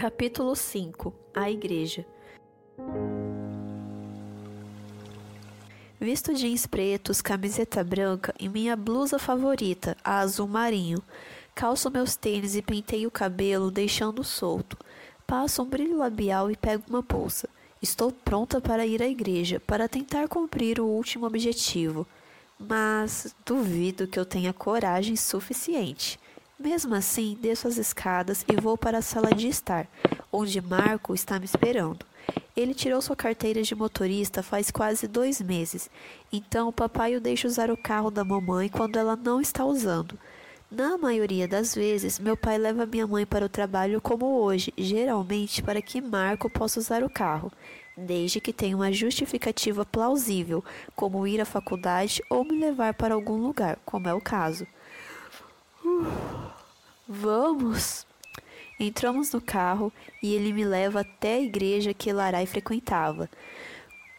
Capítulo 5 A Igreja Visto jeans pretos, camiseta branca e minha blusa favorita, a azul marinho. Calço meus tênis e penteio o cabelo, deixando solto. Passo um brilho labial e pego uma bolsa. Estou pronta para ir à igreja, para tentar cumprir o último objetivo. Mas duvido que eu tenha coragem suficiente. Mesmo assim, desço as escadas e vou para a sala de estar, onde Marco está me esperando. Ele tirou sua carteira de motorista faz quase dois meses, então o papai o deixa usar o carro da mamãe quando ela não está usando. Na maioria das vezes, meu pai leva minha mãe para o trabalho como hoje, geralmente para que Marco possa usar o carro, desde que tenha uma justificativa plausível, como ir à faculdade ou me levar para algum lugar, como é o caso. Vamos! Entramos no carro e ele me leva até a igreja que Larai frequentava.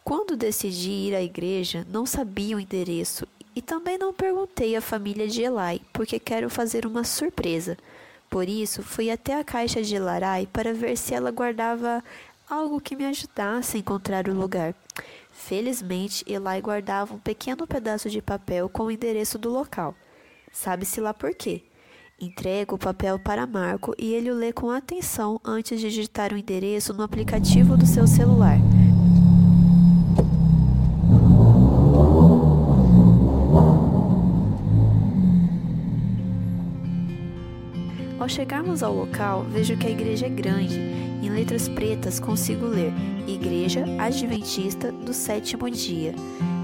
Quando decidi ir à igreja, não sabia o endereço e também não perguntei à família de Elai, porque quero fazer uma surpresa. Por isso, fui até a caixa de Larai para ver se ela guardava algo que me ajudasse a encontrar o lugar. Felizmente, Elai guardava um pequeno pedaço de papel com o endereço do local. Sabe-se lá por quê. Entrego o papel para Marco e ele o lê com atenção antes de digitar o endereço no aplicativo do seu celular. Ao chegarmos ao local, vejo que a igreja é grande. Em letras pretas consigo ler Igreja Adventista do Sétimo Dia.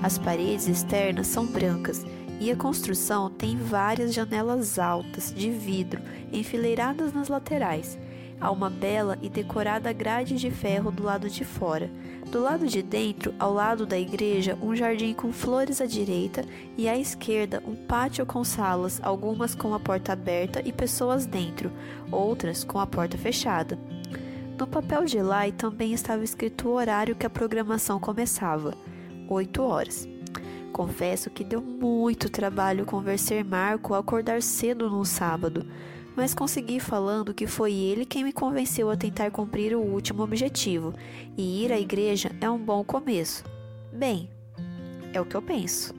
As paredes externas são brancas e a construção tem várias janelas altas de vidro enfileiradas nas laterais. Há uma bela e decorada grade de ferro do lado de fora. Do lado de dentro, ao lado da igreja, um jardim com flores à direita e à esquerda um pátio com salas, algumas com a porta aberta e pessoas dentro, outras com a porta fechada. No papel de Lai também estava escrito o horário que a programação começava: 8 horas. Confesso que deu muito trabalho convencer Marco a acordar cedo num sábado, mas consegui falando que foi ele quem me convenceu a tentar cumprir o último objetivo, e ir à igreja é um bom começo. Bem, é o que eu penso.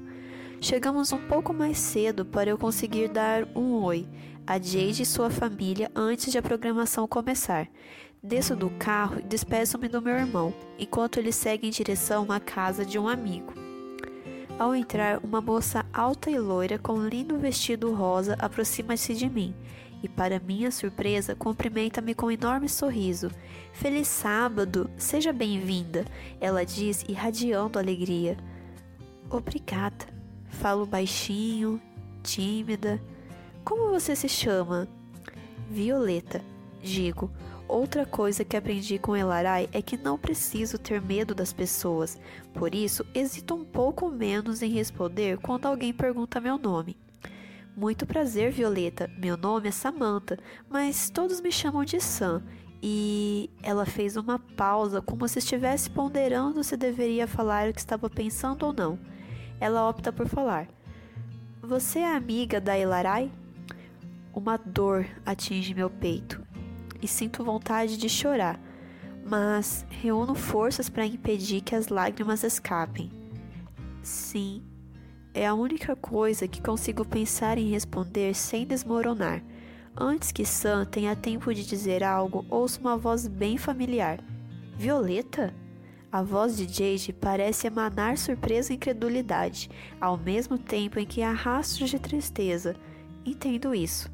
Chegamos um pouco mais cedo para eu conseguir dar um oi a Jade e sua família antes de a programação começar. Desço do carro e despeço-me do meu irmão, enquanto ele segue em direção à casa de um amigo. Ao entrar, uma moça alta e loira com lindo vestido rosa aproxima-se de mim e, para minha surpresa, cumprimenta-me com um enorme sorriso. Feliz sábado! Seja bem-vinda! Ela diz, irradiando alegria. Obrigada. Falo baixinho, tímida. Como você se chama? Violeta, digo. Outra coisa que aprendi com Elarai é que não preciso ter medo das pessoas, por isso hesito um pouco menos em responder quando alguém pergunta meu nome. Muito prazer, Violeta. Meu nome é Samantha, mas todos me chamam de Sam. E ela fez uma pausa, como se estivesse ponderando se deveria falar o que estava pensando ou não. Ela opta por falar: Você é amiga da Elarai? Uma dor atinge meu peito e sinto vontade de chorar, mas reúno forças para impedir que as lágrimas escapem. Sim, é a única coisa que consigo pensar em responder sem desmoronar. Antes que Sam tenha tempo de dizer algo, ouço uma voz bem familiar. Violeta? A voz de Jade parece emanar surpresa e incredulidade, ao mesmo tempo em que há rastros de tristeza. Entendo isso.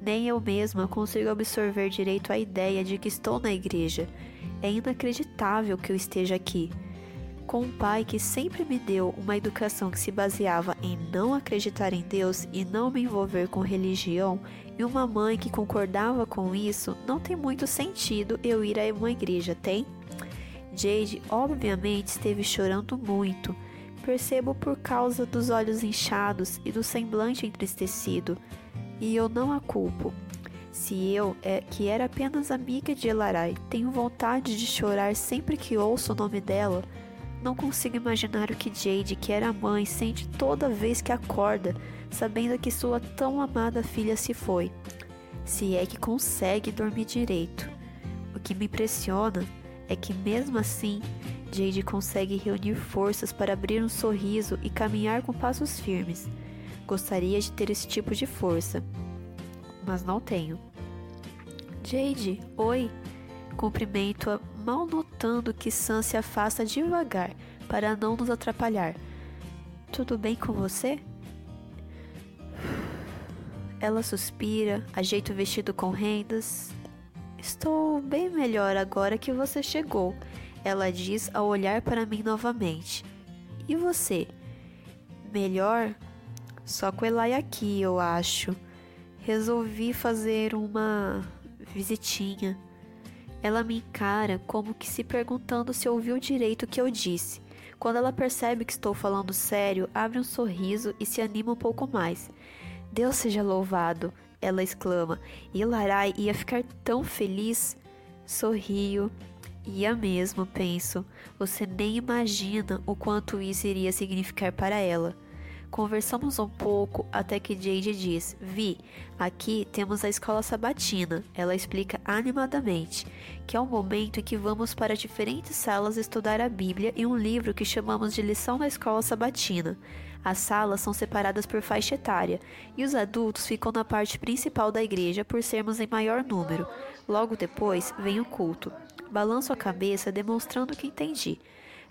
Nem eu mesma consigo absorver direito a ideia de que estou na igreja. É inacreditável que eu esteja aqui. Com um pai que sempre me deu uma educação que se baseava em não acreditar em Deus e não me envolver com religião, e uma mãe que concordava com isso, não tem muito sentido eu ir a uma igreja, tem? Jade, obviamente, esteve chorando muito. Percebo por causa dos olhos inchados e do semblante entristecido e eu não a culpo. Se eu, é, que era apenas amiga de Elarai, tenho vontade de chorar sempre que ouço o nome dela, não consigo imaginar o que Jade, que era mãe, sente toda vez que acorda, sabendo que sua tão amada filha se foi. Se é que consegue dormir direito. O que me impressiona é que, mesmo assim, Jade consegue reunir forças para abrir um sorriso e caminhar com passos firmes. Gostaria de ter esse tipo de força, mas não tenho. Jade, oi! Cumprimento-a, mal notando que Sam se afasta devagar para não nos atrapalhar. Tudo bem com você? Ela suspira, ajeita o vestido com rendas. Estou bem melhor agora que você chegou, ela diz ao olhar para mim novamente. E você? Melhor? Só com Elai aqui, eu acho. Resolvi fazer uma visitinha. Ela me encara como que se perguntando se ouviu direito o que eu disse. Quando ela percebe que estou falando sério, abre um sorriso e se anima um pouco mais. Deus seja louvado, ela exclama. E Larai ia ficar tão feliz. Sorrio. Ia mesmo, penso. Você nem imagina o quanto isso iria significar para ela. Conversamos um pouco até que Jade diz: Vi, aqui temos a escola sabatina. Ela explica animadamente que é o momento em que vamos para diferentes salas estudar a Bíblia e um livro que chamamos de lição da escola sabatina. As salas são separadas por faixa etária e os adultos ficam na parte principal da igreja por sermos em maior número. Logo depois vem o culto. Balanço a cabeça demonstrando que entendi.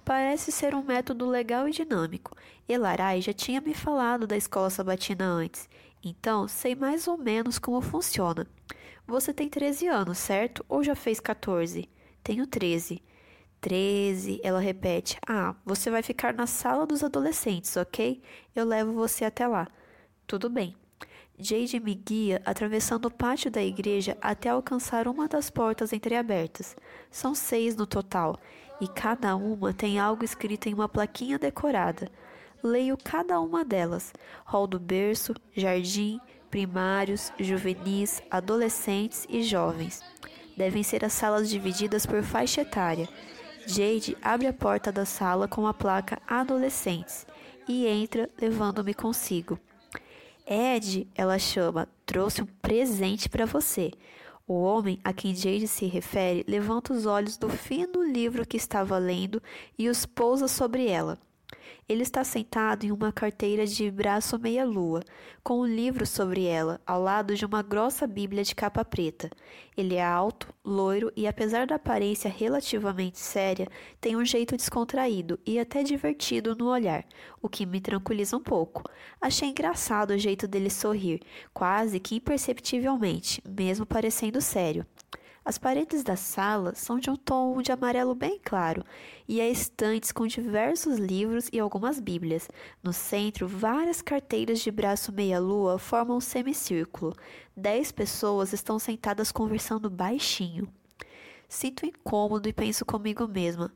Parece ser um método legal e dinâmico. Elarai já tinha me falado da escola sabatina antes, então sei mais ou menos como funciona. Você tem 13 anos, certo? Ou já fez 14? Tenho 13. 13, ela repete. Ah, você vai ficar na sala dos adolescentes, ok? Eu levo você até lá. Tudo bem. Jade me guia atravessando o pátio da igreja até alcançar uma das portas entreabertas. São seis no total, e cada uma tem algo escrito em uma plaquinha decorada. Leio cada uma delas: hall do berço, jardim, primários, juvenis, adolescentes e jovens. Devem ser as salas divididas por faixa etária. Jade abre a porta da sala com a placa Adolescentes e entra, levando-me consigo. Ed, ela chama, trouxe um presente para você. O homem a quem Jade se refere levanta os olhos do fino livro que estava lendo e os pousa sobre ela. Ele está sentado em uma carteira de braço meia-lua, com um livro sobre ela, ao lado de uma grossa Bíblia de capa preta. Ele é alto, loiro e, apesar da aparência relativamente séria, tem um jeito descontraído e até divertido no olhar, o que me tranquiliza um pouco. Achei engraçado o jeito dele sorrir, quase que imperceptivelmente, mesmo parecendo sério. As paredes da sala são de um tom de amarelo bem claro e há estantes com diversos livros e algumas bíblias. No centro, várias carteiras de braço meia-lua formam um semicírculo. Dez pessoas estão sentadas conversando baixinho. Sinto incômodo e penso comigo mesma.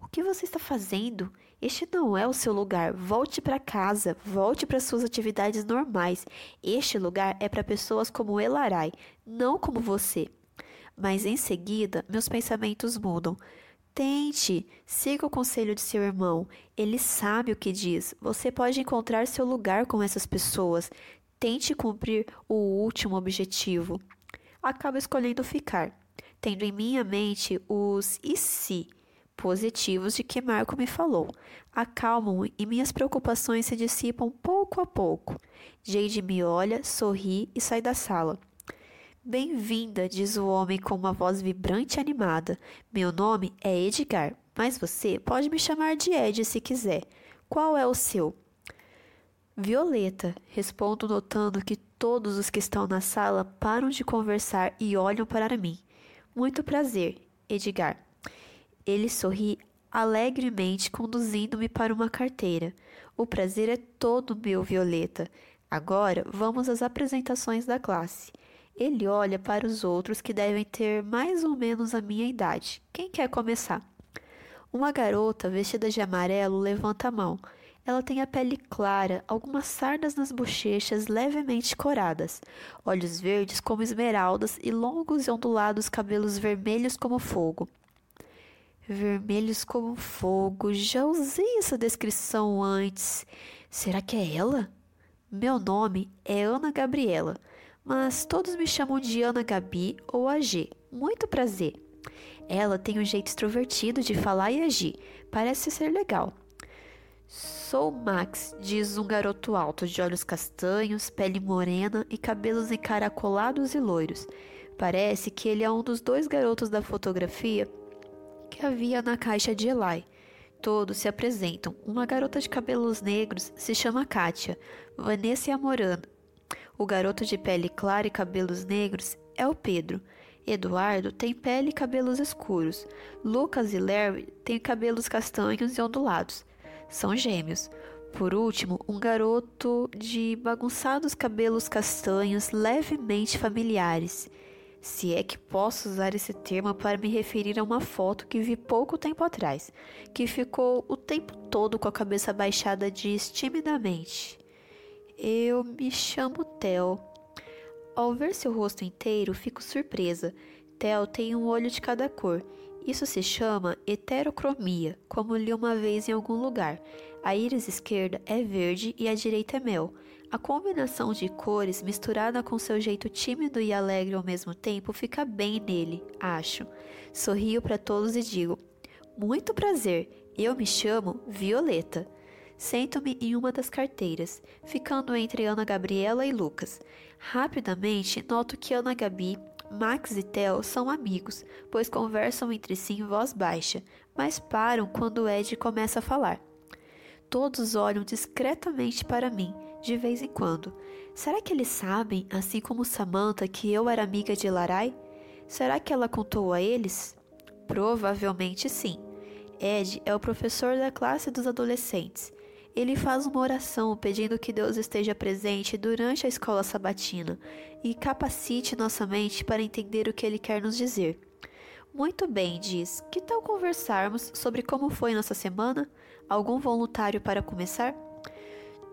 O que você está fazendo? Este não é o seu lugar. Volte para casa, volte para suas atividades normais. Este lugar é para pessoas como Elarai, não como você. Mas em seguida, meus pensamentos mudam. Tente, siga o conselho de seu irmão. Ele sabe o que diz. Você pode encontrar seu lugar com essas pessoas. Tente cumprir o último objetivo. Acabo escolhendo ficar, tendo em minha mente os e se positivos de que Marco me falou. Acalmam e minhas preocupações se dissipam pouco a pouco. Jade me olha, sorri e sai da sala. Bem-vinda, diz o homem com uma voz vibrante e animada. Meu nome é Edgar, mas você pode me chamar de Ed se quiser. Qual é o seu? Violeta, respondo notando que todos os que estão na sala param de conversar e olham para mim. Muito prazer, Edgar. Ele sorri alegremente, conduzindo-me para uma carteira. O prazer é todo meu, Violeta. Agora vamos às apresentações da classe. Ele olha para os outros que devem ter mais ou menos a minha idade. Quem quer começar? Uma garota vestida de amarelo levanta a mão. Ela tem a pele clara, algumas sardas nas bochechas levemente coradas, olhos verdes como esmeraldas e longos e ondulados cabelos vermelhos como fogo. Vermelhos como fogo, já usei essa descrição antes. Será que é ela? Meu nome é Ana Gabriela mas todos me chamam de Ana Gabi ou AG. Muito prazer. Ela tem um jeito extrovertido de falar e agir. Parece ser legal. Sou Max, diz um garoto alto de olhos castanhos, pele morena e cabelos encaracolados e loiros. Parece que ele é um dos dois garotos da fotografia que havia na caixa de Eli. Todos se apresentam. Uma garota de cabelos negros se chama Kátia, Vanessa e Amorana. O garoto de pele clara e cabelos negros é o Pedro. Eduardo tem pele e cabelos escuros. Lucas e Larry têm cabelos castanhos e ondulados. São gêmeos. Por último, um garoto de bagunçados cabelos castanhos levemente familiares. Se é que posso usar esse termo para me referir a uma foto que vi pouco tempo atrás, que ficou o tempo todo com a cabeça baixada diz timidamente: Eu me chamo Theo. Ao ver seu rosto inteiro, fico surpresa. Theo tem um olho de cada cor. Isso se chama heterocromia, como li uma vez em algum lugar. A íris esquerda é verde e a direita é mel. A combinação de cores, misturada com seu jeito tímido e alegre ao mesmo tempo, fica bem nele, acho. Sorrio para todos e digo: Muito prazer, eu me chamo Violeta. Sento-me em uma das carteiras, ficando entre Ana Gabriela e Lucas. Rapidamente noto que Ana Gabi, Max e Theo são amigos, pois conversam entre si em voz baixa, mas param quando Ed começa a falar. Todos olham discretamente para mim, de vez em quando. Será que eles sabem, assim como Samantha, que eu era amiga de Larai? Será que ela contou a eles? Provavelmente sim. Ed é o professor da classe dos adolescentes ele faz uma oração pedindo que Deus esteja presente durante a escola sabatina e capacite nossa mente para entender o que ele quer nos dizer. Muito bem, diz. Que tal conversarmos sobre como foi nossa semana? Algum voluntário para começar?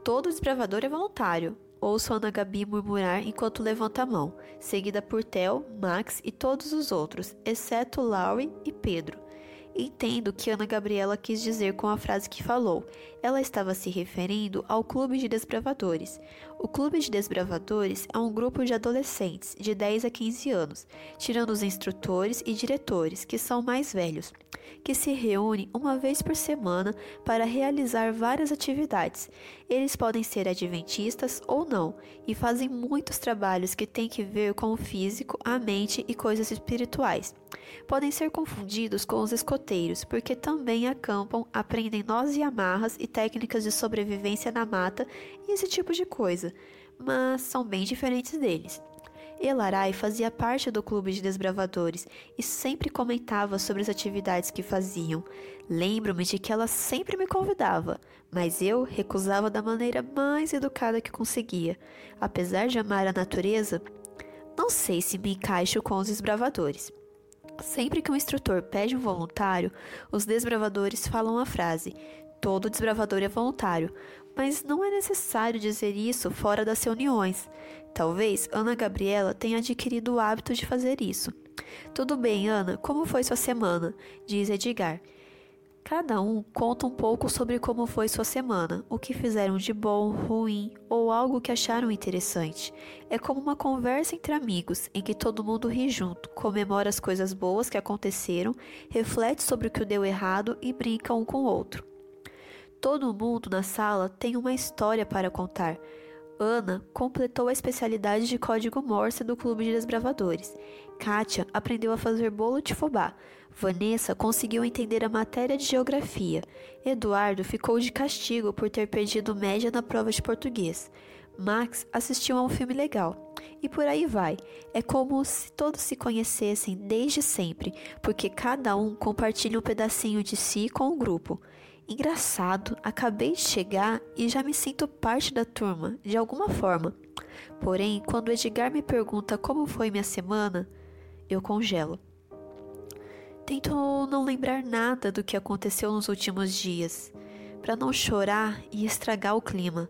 Todo desbravador é voluntário. Ouço Ana Gabi murmurar enquanto levanta a mão, seguida por Theo, Max e todos os outros, exceto Laurie e Pedro. Entendo o que Ana Gabriela quis dizer com a frase que falou. Ela estava se referindo ao Clube de Desbravadores. O Clube de Desbravadores é um grupo de adolescentes de 10 a 15 anos, tirando os instrutores e diretores, que são mais velhos, que se reúnem uma vez por semana para realizar várias atividades. Eles podem ser adventistas ou não e fazem muitos trabalhos que têm que ver com o físico, a mente e coisas espirituais. Podem ser confundidos com os escoteiros, porque também acampam, aprendem nós e amarras e técnicas de sobrevivência na mata e esse tipo de coisa, mas são bem diferentes deles. Elarai fazia parte do clube de desbravadores e sempre comentava sobre as atividades que faziam. Lembro-me de que ela sempre me convidava, mas eu recusava da maneira mais educada que conseguia. Apesar de amar a natureza, não sei se me encaixo com os desbravadores. Sempre que um instrutor pede um voluntário, os desbravadores falam a frase: todo desbravador é voluntário, mas não é necessário dizer isso fora das reuniões. Talvez Ana Gabriela tenha adquirido o hábito de fazer isso. Tudo bem, Ana, como foi sua semana? diz Edgar. Cada um conta um pouco sobre como foi sua semana, o que fizeram de bom, ruim ou algo que acharam interessante. É como uma conversa entre amigos, em que todo mundo ri junto, comemora as coisas boas que aconteceram, reflete sobre o que deu errado e brinca um com o outro. Todo mundo na sala tem uma história para contar. Ana completou a especialidade de código Morse do Clube de Desbravadores. Kátia aprendeu a fazer bolo de fubá. Vanessa conseguiu entender a matéria de geografia. Eduardo ficou de castigo por ter perdido média na prova de português. Max assistiu a um filme legal. E por aí vai. É como se todos se conhecessem desde sempre, porque cada um compartilha um pedacinho de si com o grupo. Engraçado, acabei de chegar e já me sinto parte da turma, de alguma forma. Porém, quando Edgar me pergunta como foi minha semana, eu congelo. Tento não lembrar nada do que aconteceu nos últimos dias, para não chorar e estragar o clima.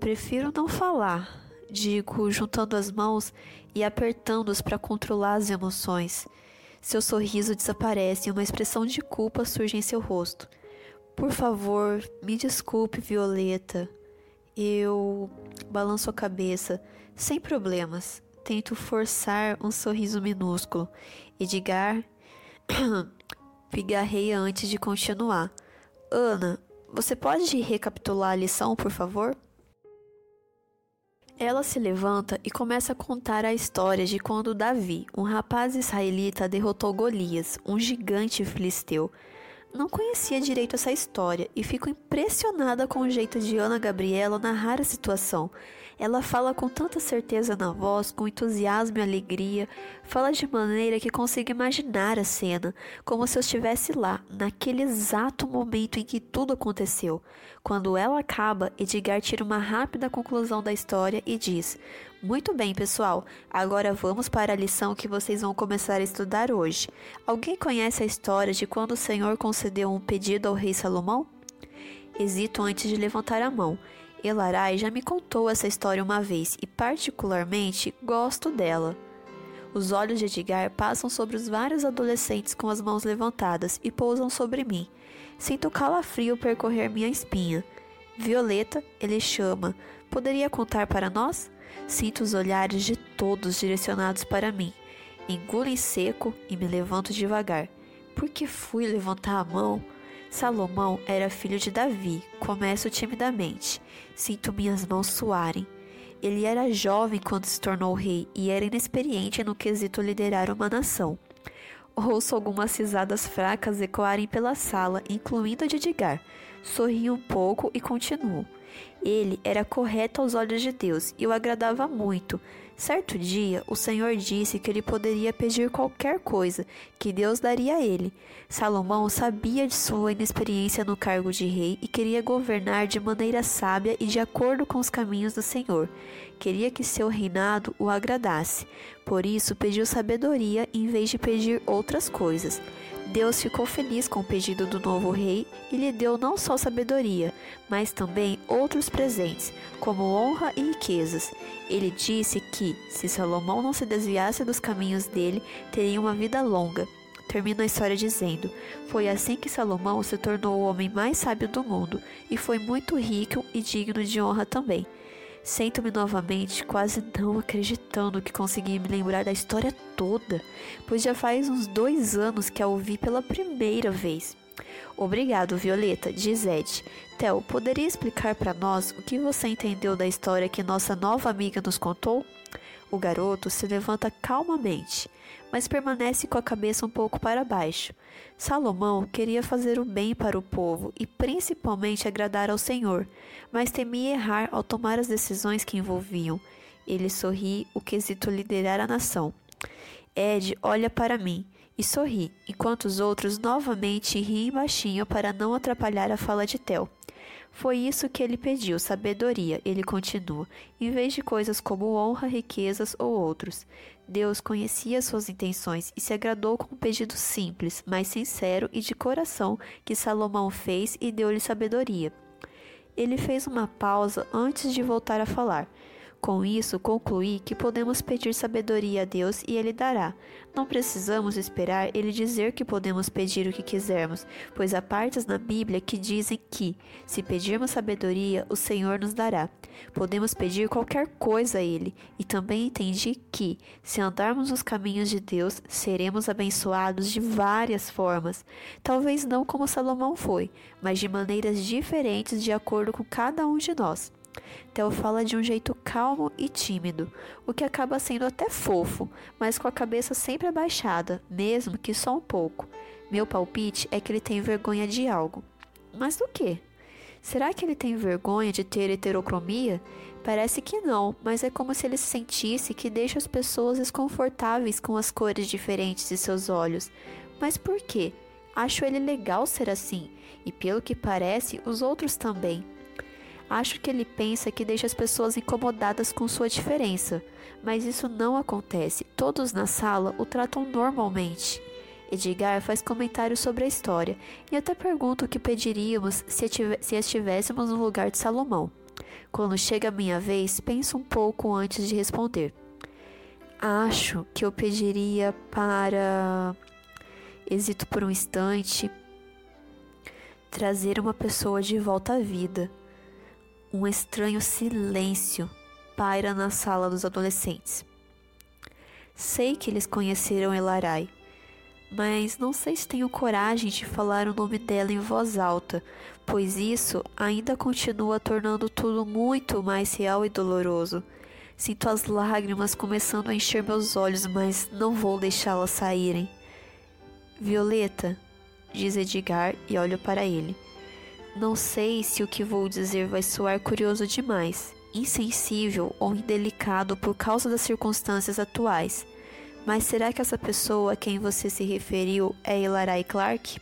Prefiro não falar, digo, juntando as mãos e apertando-as para controlar as emoções. Seu sorriso desaparece e uma expressão de culpa surge em seu rosto. Por favor, me desculpe, Violeta. Eu balanço a cabeça, sem problemas. Tento forçar um sorriso minúsculo. Edgar Pigarrei antes de continuar. Ana, você pode recapitular a lição, por favor? Ela se levanta e começa a contar a história de quando Davi, um rapaz israelita, derrotou Golias, um gigante filisteu. Não conhecia direito essa história e fico impressionada com o jeito de Ana Gabriela narrar a situação. Ela fala com tanta certeza na voz, com entusiasmo e alegria, fala de maneira que consigo imaginar a cena, como se eu estivesse lá, naquele exato momento em que tudo aconteceu. Quando ela acaba, Edgar tira uma rápida conclusão da história e diz: Muito bem, pessoal, agora vamos para a lição que vocês vão começar a estudar hoje. Alguém conhece a história de quando o Senhor concedeu um pedido ao rei Salomão? Hesito antes de levantar a mão. Elarai já me contou essa história uma vez e, particularmente, gosto dela. Os olhos de Edgar passam sobre os vários adolescentes com as mãos levantadas e pousam sobre mim. Sinto calafrio percorrer minha espinha. Violeta, ele chama. Poderia contar para nós? Sinto os olhares de todos direcionados para mim. Engulo em seco e me levanto devagar. Por que fui levantar a mão? Salomão era filho de Davi. Começo timidamente. Sinto minhas mãos suarem. Ele era jovem quando se tornou rei e era inexperiente no quesito liderar uma nação. Ouço algumas risadas fracas ecoarem pela sala, incluindo a de Edgar. Sorri um pouco e continuo. Ele era correto aos olhos de Deus e o agradava muito. Certo dia, o Senhor disse que ele poderia pedir qualquer coisa, que Deus daria a ele. Salomão sabia de sua inexperiência no cargo de rei e queria governar de maneira sábia e de acordo com os caminhos do Senhor. Queria que seu reinado o agradasse. Por isso, pediu sabedoria em vez de pedir outras coisas. Deus ficou feliz com o pedido do novo rei e lhe deu não só sabedoria, mas também outros presentes, como honra e riquezas. Ele disse que, se Salomão não se desviasse dos caminhos dele, teria uma vida longa. Termina a história dizendo: Foi assim que Salomão se tornou o homem mais sábio do mundo e foi muito rico e digno de honra também. Sento-me novamente, quase não acreditando que consegui me lembrar da história toda, pois já faz uns dois anos que a ouvi pela primeira vez. Obrigado, Violeta, diz Ed. Theo, poderia explicar para nós o que você entendeu da história que nossa nova amiga nos contou? O garoto se levanta calmamente, mas permanece com a cabeça um pouco para baixo. Salomão queria fazer o bem para o povo e principalmente agradar ao Senhor, mas temia errar ao tomar as decisões que envolviam. Ele sorri o quesito liderar a nação. Ed olha para mim e sorri, enquanto os outros novamente riem baixinho para não atrapalhar a fala de Tel. Foi isso que ele pediu, sabedoria, ele continua, em vez de coisas como honra, riquezas ou outros. Deus conhecia suas intenções e se agradou com um pedido simples, mas sincero e de coração que Salomão fez e deu-lhe sabedoria. Ele fez uma pausa antes de voltar a falar. Com isso, concluí que podemos pedir sabedoria a Deus e Ele dará. Não precisamos esperar Ele dizer que podemos pedir o que quisermos, pois há partes na Bíblia que dizem que, se pedirmos sabedoria, o Senhor nos dará. Podemos pedir qualquer coisa a Ele, e também entendi que, se andarmos nos caminhos de Deus, seremos abençoados de várias formas. Talvez não como Salomão foi, mas de maneiras diferentes de acordo com cada um de nós. Theo fala de um jeito calmo e tímido, o que acaba sendo até fofo, mas com a cabeça sempre abaixada, mesmo que só um pouco. Meu palpite é que ele tem vergonha de algo. Mas do que? Será que ele tem vergonha de ter heterocromia? Parece que não, mas é como se ele sentisse que deixa as pessoas desconfortáveis com as cores diferentes de seus olhos. Mas por quê? Acho ele legal ser assim, e pelo que parece, os outros também. Acho que ele pensa que deixa as pessoas incomodadas com sua diferença, mas isso não acontece. Todos na sala o tratam normalmente. Edgar faz comentários sobre a história e até pergunta o que pediríamos se, se estivéssemos no lugar de Salomão. Quando chega a minha vez, penso um pouco antes de responder. Acho que eu pediria para. Hesito por um instante. Trazer uma pessoa de volta à vida. Um estranho silêncio paira na sala dos adolescentes. Sei que eles conheceram Elarai, mas não sei se tenho coragem de falar o nome dela em voz alta, pois isso ainda continua tornando tudo muito mais real e doloroso. Sinto as lágrimas começando a encher meus olhos, mas não vou deixá-las saírem. Violeta, diz Edgar e olho para ele. Não sei se o que vou dizer vai soar curioso demais, insensível ou indelicado por causa das circunstâncias atuais. Mas será que essa pessoa a quem você se referiu é Hilarai Clark?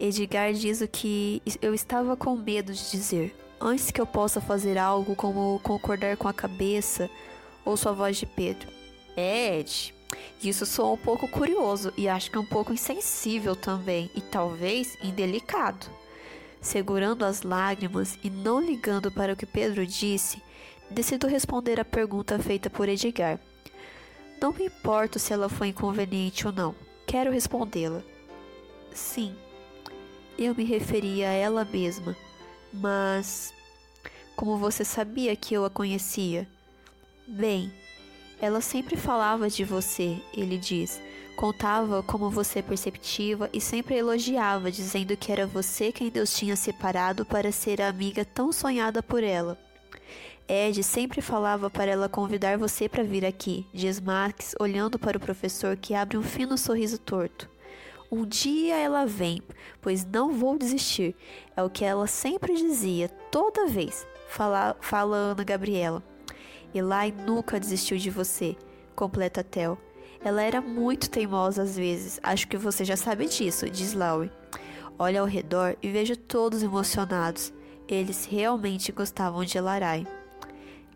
Edgar diz o que eu estava com medo de dizer, antes que eu possa fazer algo como concordar com a cabeça ou sua voz de Pedro. Ed, isso soa um pouco curioso e acho que um pouco insensível também e talvez indelicado. Segurando as lágrimas e não ligando para o que Pedro disse, decido responder a pergunta feita por Edgar. Não me importo se ela foi inconveniente ou não. Quero respondê-la. Sim, eu me referia a ela mesma, mas. Como você sabia que eu a conhecia? Bem, ela sempre falava de você, ele diz. Contava como você é perceptiva e sempre elogiava, dizendo que era você quem Deus tinha separado para ser a amiga tão sonhada por ela. Ed sempre falava para ela convidar você para vir aqui, diz Max, olhando para o professor que abre um fino sorriso torto. Um dia ela vem, pois não vou desistir. É o que ela sempre dizia, toda vez, fala, fala Ana Gabriela. Eli nunca desistiu de você, completa Tel. Ela era muito teimosa às vezes, acho que você já sabe disso, diz Laurie. Olha ao redor e vejo todos emocionados. Eles realmente gostavam de Larai.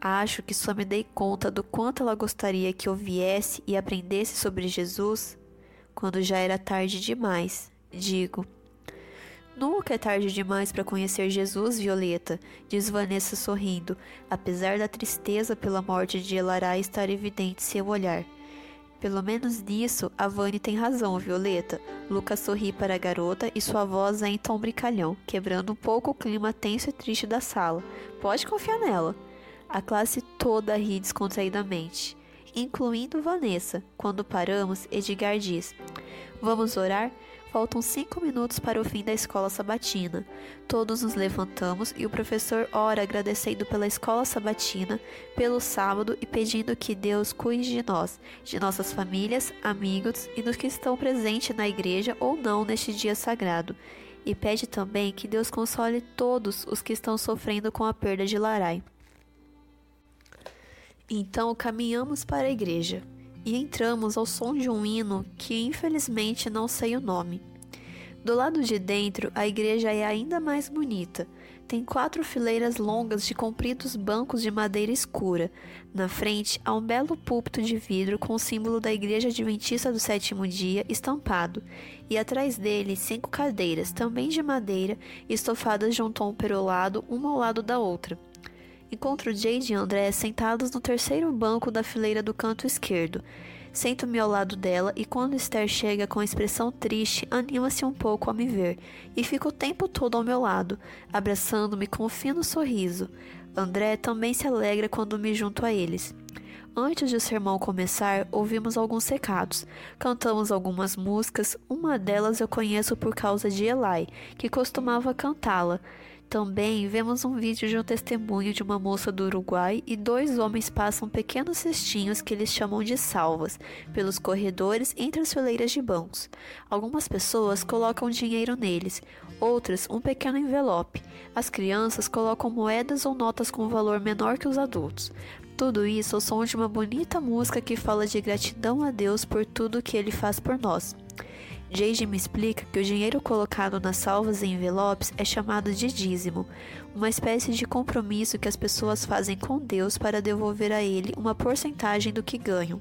Acho que só me dei conta do quanto ela gostaria que eu viesse e aprendesse sobre Jesus quando já era tarde demais. Digo. Nunca é tarde demais para conhecer Jesus, Violeta, diz Vanessa sorrindo, apesar da tristeza pela morte de Elará estar evidente em seu olhar. Pelo menos nisso, a Vani tem razão, Violeta. Lucas sorri para a garota e sua voz é tom brincalhão, quebrando um pouco o clima tenso e triste da sala. Pode confiar nela. A classe toda ri descontraidamente, incluindo Vanessa. Quando paramos, Edgar diz: Vamos orar? Faltam cinco minutos para o fim da escola sabatina. Todos nos levantamos e o professor ora agradecendo pela escola sabatina, pelo sábado e pedindo que Deus cuide de nós, de nossas famílias, amigos e dos que estão presentes na igreja ou não neste dia sagrado. E pede também que Deus console todos os que estão sofrendo com a perda de Larai. Então caminhamos para a igreja e entramos ao som de um hino que infelizmente não sei o nome. Do lado de dentro, a igreja é ainda mais bonita. Tem quatro fileiras longas de compridos bancos de madeira escura. Na frente há um belo púlpito de vidro com o símbolo da Igreja Adventista do Sétimo Dia estampado, e atrás dele cinco cadeiras, também de madeira, estofadas de um tom perolado, uma ao lado da outra. Encontro Jade e André sentados no terceiro banco da fileira do canto esquerdo. Sento-me ao lado dela e quando Esther chega com expressão triste, anima-se um pouco a me ver e fica o tempo todo ao meu lado, abraçando-me com um fino sorriso. André também se alegra quando me junto a eles. Antes de o sermão começar, ouvimos alguns recados, cantamos algumas músicas, uma delas eu conheço por causa de Eli, que costumava cantá-la. Também vemos um vídeo de um testemunho de uma moça do Uruguai e dois homens passam pequenos cestinhos que eles chamam de salvas pelos corredores entre as fileiras de bancos. Algumas pessoas colocam dinheiro neles, outras um pequeno envelope. As crianças colocam moedas ou notas com valor menor que os adultos. Tudo isso ao som de uma bonita música que fala de gratidão a Deus por tudo que ele faz por nós. Jade me explica que o dinheiro colocado nas salvas e envelopes é chamado de dízimo, uma espécie de compromisso que as pessoas fazem com Deus para devolver a ele uma porcentagem do que ganham.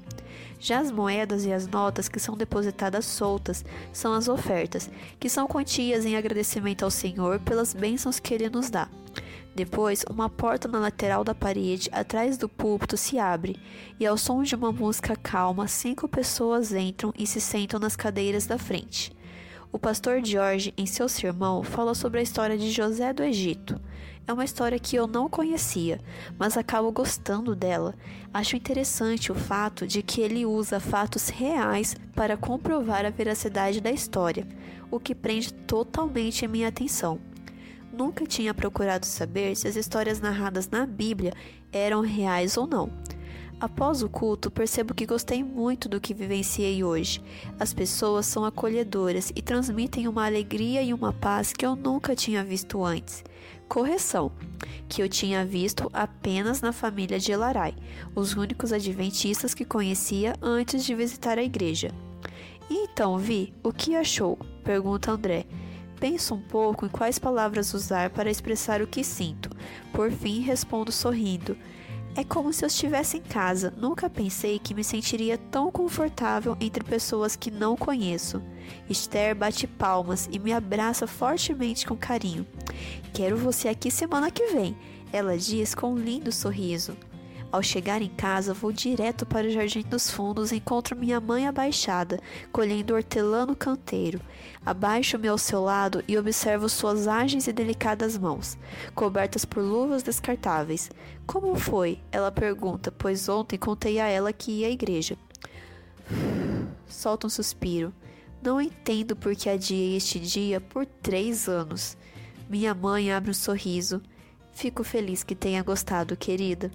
Já as moedas e as notas que são depositadas soltas são as ofertas, que são quantias em agradecimento ao Senhor pelas bênçãos que ele nos dá. Depois, uma porta na lateral da parede, atrás do púlpito, se abre, e ao som de uma música calma, cinco pessoas entram e se sentam nas cadeiras da frente. O pastor George, em seu sermão, fala sobre a história de José do Egito. É uma história que eu não conhecia, mas acabo gostando dela. Acho interessante o fato de que ele usa fatos reais para comprovar a veracidade da história, o que prende totalmente a minha atenção. Nunca tinha procurado saber se as histórias narradas na Bíblia eram reais ou não. Após o culto, percebo que gostei muito do que vivenciei hoje. As pessoas são acolhedoras e transmitem uma alegria e uma paz que eu nunca tinha visto antes. Correção: que eu tinha visto apenas na família de Elarai, os únicos adventistas que conhecia antes de visitar a igreja. então, Vi, o que achou? pergunta André. Penso um pouco em quais palavras usar para expressar o que sinto. Por fim, respondo sorrindo. É como se eu estivesse em casa. Nunca pensei que me sentiria tão confortável entre pessoas que não conheço. Esther bate palmas e me abraça fortemente com carinho. Quero você aqui semana que vem, ela diz com um lindo sorriso. Ao chegar em casa, vou direto para o Jardim dos Fundos e encontro minha mãe abaixada, colhendo hortelã no canteiro. Abaixo-me ao seu lado e observo suas ágeis e delicadas mãos, cobertas por luvas descartáveis. Como foi? Ela pergunta, pois ontem contei a ela que ia à igreja. Solta um suspiro. Não entendo por que adiei este dia por três anos. Minha mãe abre um sorriso. Fico feliz que tenha gostado, querida.